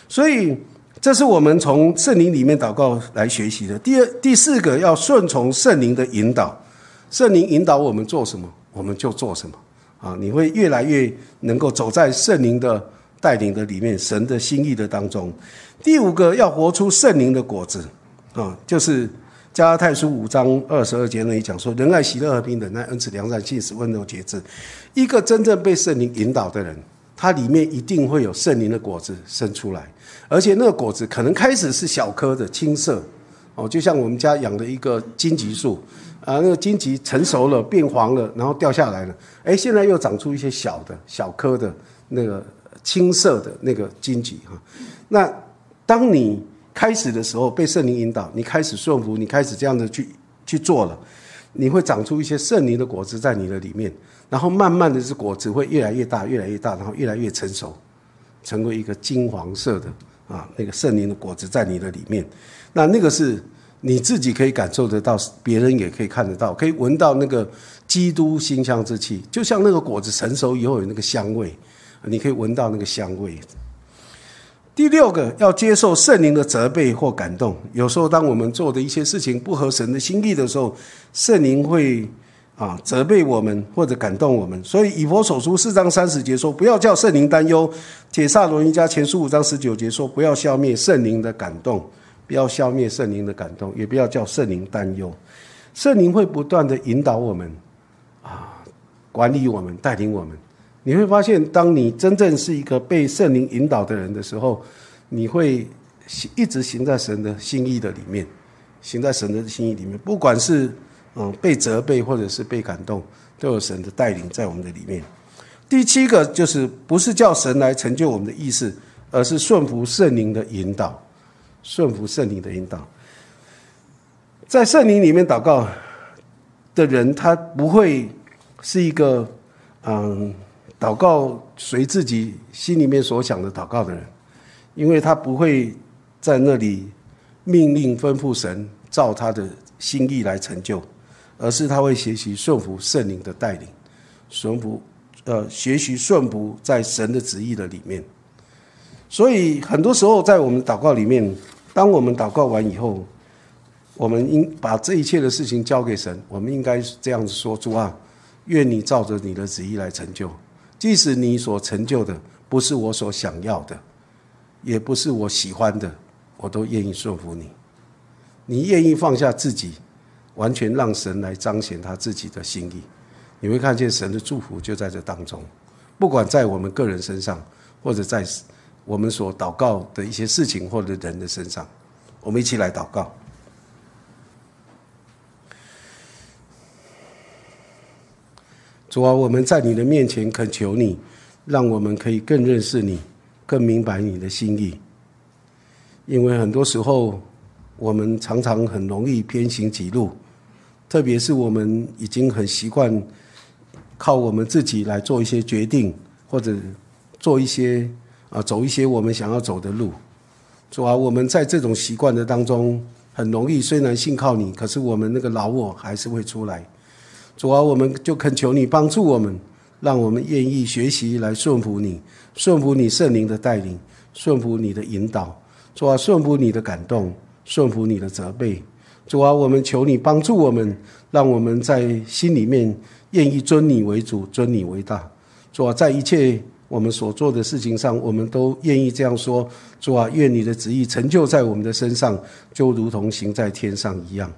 所以这是我们从圣灵里面祷告来学习的。第二、第四个要顺从圣灵的引导，圣灵引导我们做什么，我们就做什么啊！你会越来越能够走在圣灵的带领的里面，神的心意的当中。第五个要活出圣灵的果子啊，就是加拉太书五章二十二节那里讲说：仁爱、喜乐、和平、忍耐、恩慈、良善、信实、温柔、节制。一个真正被圣灵引导的人。它里面一定会有圣灵的果子生出来，而且那个果子可能开始是小颗的青色，哦，就像我们家养的一个荆棘树，啊，那个荆棘成熟了变黄了，然后掉下来了，哎，现在又长出一些小的小颗的那个青色的那个荆棘哈。那当你开始的时候被圣灵引导，你开始顺服，你开始这样的去去做了，你会长出一些圣灵的果子在你的里面。然后慢慢的，这果子会越来越大，越来越大，然后越来越成熟，成为一个金黄色的啊，那个圣灵的果子在你的里面。那那个是你自己可以感受得到，别人也可以看得到，可以闻到那个基督馨香之气，就像那个果子成熟以后有那个香味，你可以闻到那个香味。第六个，要接受圣灵的责备或感动。有时候，当我们做的一些事情不合神的心意的时候，圣灵会。啊，责备我们或者感动我们，所以以佛所书四章三十节说，不要叫圣灵担忧；铁萨罗尼加前书五章十九节说，不要消灭圣灵的感动，不要消灭圣灵的感动，也不要叫圣灵担忧。圣灵会不断的引导我们，啊，管理我们，带领我们。你会发现，当你真正是一个被圣灵引导的人的时候，你会一直行在神的心意的里面，行在神的心意里面，不管是。嗯，被责备或者是被感动，都有神的带领在我们的里面。第七个就是不是叫神来成就我们的意思，而是顺服圣灵的引导。顺服圣灵的引导，在圣灵里面祷告的人，他不会是一个嗯祷告随自己心里面所想的祷告的人，因为他不会在那里命令吩咐神照他的心意来成就。而是他会学习顺服圣灵的带领，顺服，呃，学习顺服在神的旨意的里面。所以很多时候在我们祷告里面，当我们祷告完以后，我们应把这一切的事情交给神。我们应该这样子说：主啊，愿你照着你的旨意来成就。即使你所成就的不是我所想要的，也不是我喜欢的，我都愿意顺服你。你愿意放下自己？完全让神来彰显他自己的心意，你会看见神的祝福就在这当中。不管在我们个人身上，或者在我们所祷告的一些事情或者人的身上，我们一起来祷告。主啊，我们在你的面前恳求你，让我们可以更认识你，更明白你的心意。因为很多时候，我们常常很容易偏行己路。特别是我们已经很习惯靠我们自己来做一些决定，或者做一些啊走一些我们想要走的路，主啊，我们在这种习惯的当中，很容易虽然信靠你，可是我们那个老我还是会出来。主啊，我们就恳求你帮助我们，让我们愿意学习来顺服你，顺服你圣灵的带领，顺服你的引导，主啊，顺服你的感动，顺服你的责备。主啊，我们求你帮助我们，让我们在心里面愿意尊你为主，尊你为大。主啊，在一切我们所做的事情上，我们都愿意这样说：主啊，愿你的旨意成就在我们的身上，就如同行在天上一样。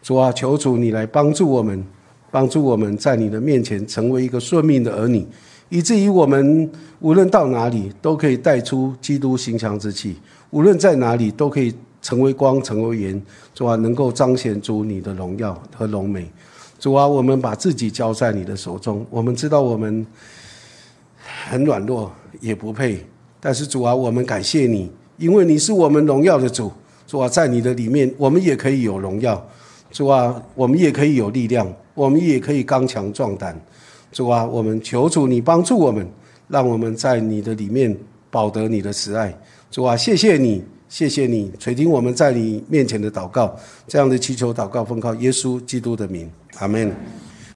主啊，求主你来帮助我们，帮助我们在你的面前成为一个顺命的儿女，以至于我们无论到哪里都可以带出基督形象之气，无论在哪里都可以。成为光，成为盐，主啊，能够彰显出你的荣耀和荣美。主啊，我们把自己交在你的手中。我们知道我们很软弱，也不配。但是主啊，我们感谢你，因为你是我们荣耀的主。主啊，在你的里面，我们也可以有荣耀。主啊，我们也可以有力量，我们也可以刚强壮胆。主啊，我们求主你帮助我们，让我们在你的里面保得你的慈爱。主啊，谢谢你。谢谢你垂听我们在你面前的祷告，这样的祈求祷告奉靠耶稣基督的名，阿门。